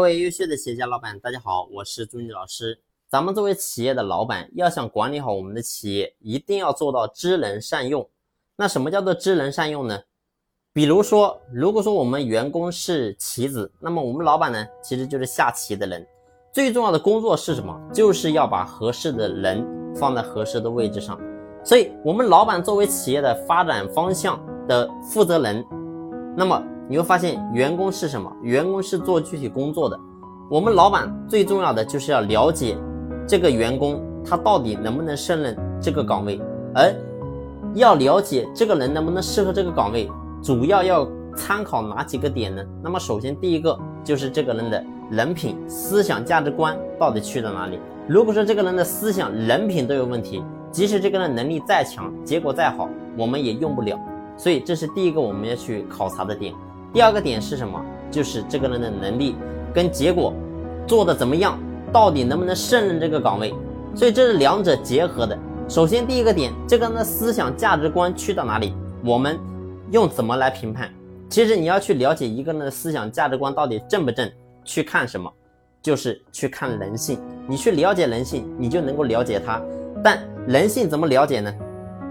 各位优秀的企业家老板，大家好，我是朱妮老师。咱们作为企业的老板，要想管理好我们的企业，一定要做到知人善用。那什么叫做知人善用呢？比如说，如果说我们员工是棋子，那么我们老板呢，其实就是下棋的人。最重要的工作是什么？就是要把合适的人放在合适的位置上。所以，我们老板作为企业的发展方向的负责人，那么。你会发现，员工是什么？员工是做具体工作的。我们老板最重要的就是要了解这个员工他到底能不能胜任这个岗位，而要了解这个人能不能适合这个岗位，主要要参考哪几个点呢？那么首先第一个就是这个人的人品、思想、价值观到底去了哪里。如果说这个人的思想、人品都有问题，即使这个人能力再强，结果再好，我们也用不了。所以这是第一个我们要去考察的点。第二个点是什么？就是这个人的能力跟结果做的怎么样，到底能不能胜任这个岗位？所以这是两者结合的。首先第一个点，这个人的思想价值观去到哪里？我们用怎么来评判？其实你要去了解一个人的思想价值观到底正不正，去看什么？就是去看人性。你去了解人性，你就能够了解他。但人性怎么了解呢？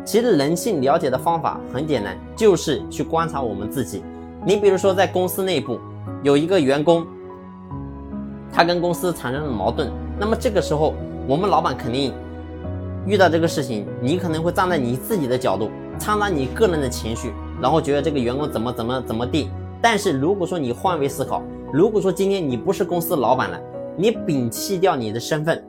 其实人性了解的方法很简单，就是去观察我们自己。你比如说，在公司内部有一个员工，他跟公司产生了矛盾，那么这个时候，我们老板肯定遇到这个事情，你可能会站在你自己的角度，掺杂你个人的情绪，然后觉得这个员工怎么怎么怎么地。但是如果说你换位思考，如果说今天你不是公司老板了，你摒弃掉你的身份，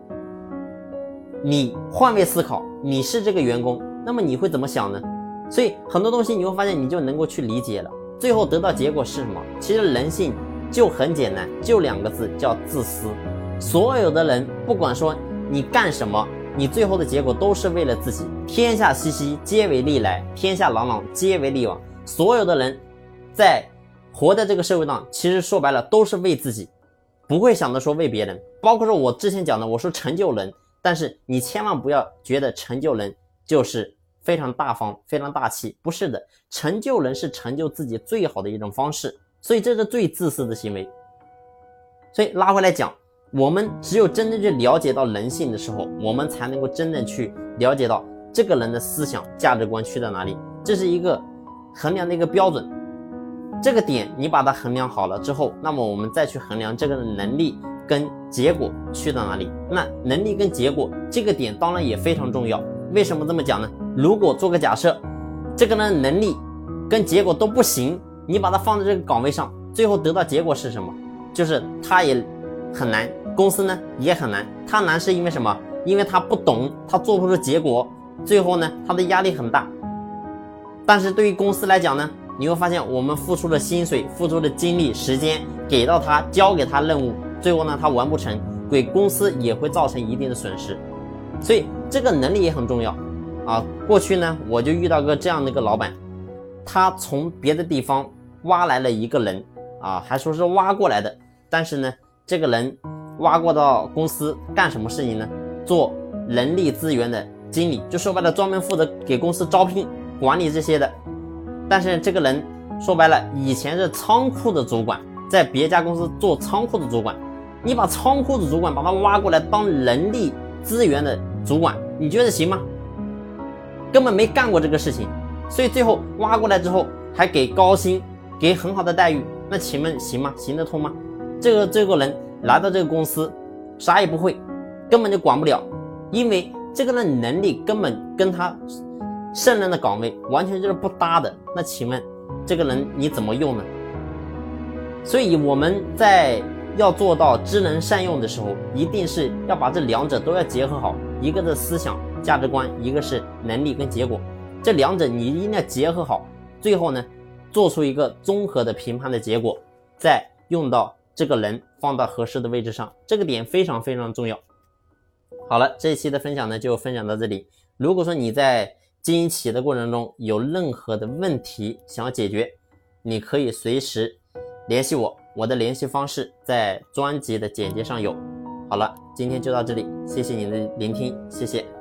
你换位思考，你是这个员工，那么你会怎么想呢？所以很多东西你会发现，你就能够去理解了。最后得到结果是什么？其实人性就很简单，就两个字，叫自私。所有的人，不管说你干什么，你最后的结果都是为了自己。天下熙熙，皆为利来；天下攘攘，皆为利往。所有的人，在活在这个社会上，其实说白了都是为自己，不会想着说为别人。包括说我之前讲的，我说成就人，但是你千万不要觉得成就人就是。非常大方，非常大气，不是的，成就人是成就自己最好的一种方式，所以这是最自私的行为。所以拉回来讲，我们只有真正去了解到人性的时候，我们才能够真正去了解到这个人的思想价值观去到哪里，这是一个衡量的一个标准。这个点你把它衡量好了之后，那么我们再去衡量这个人能力跟结果去到哪里。那能力跟结果这个点当然也非常重要。为什么这么讲呢？如果做个假设，这个呢能力跟结果都不行，你把他放在这个岗位上，最后得到结果是什么？就是他也很难，公司呢也很难。他难是因为什么？因为他不懂，他做不出结果，最后呢他的压力很大。但是对于公司来讲呢，你会发现我们付出的薪水、付出的精力、时间给到他，交给他任务，最后呢他完不成，给公司也会造成一定的损失。所以这个能力也很重要，啊，过去呢我就遇到个这样的一个老板，他从别的地方挖来了一个人，啊，还说是挖过来的，但是呢，这个人挖过到公司干什么事情呢？做人力资源的经理，就说白了，专门负责给公司招聘、管理这些的。但是这个人说白了，以前是仓库的主管，在别家公司做仓库的主管，你把仓库的主管把他挖过来当人力资源的。主管，你觉得行吗？根本没干过这个事情，所以最后挖过来之后还给高薪，给很好的待遇，那请问行吗？行得通吗？这个这个人来到这个公司，啥也不会，根本就管不了，因为这个人能力根本跟他胜任的岗位完全就是不搭的。那请问这个人你怎么用呢？所以我们在。要做到知人善用的时候，一定是要把这两者都要结合好，一个是思想价值观，一个是能力跟结果，这两者你一定要结合好，最后呢，做出一个综合的评判的结果，再用到这个人放到合适的位置上，这个点非常非常重要。好了，这一期的分享呢就分享到这里。如果说你在经营企业的过程中有任何的问题想要解决，你可以随时联系我。我的联系方式在专辑的简介上有。好了，今天就到这里，谢谢您的聆听，谢谢。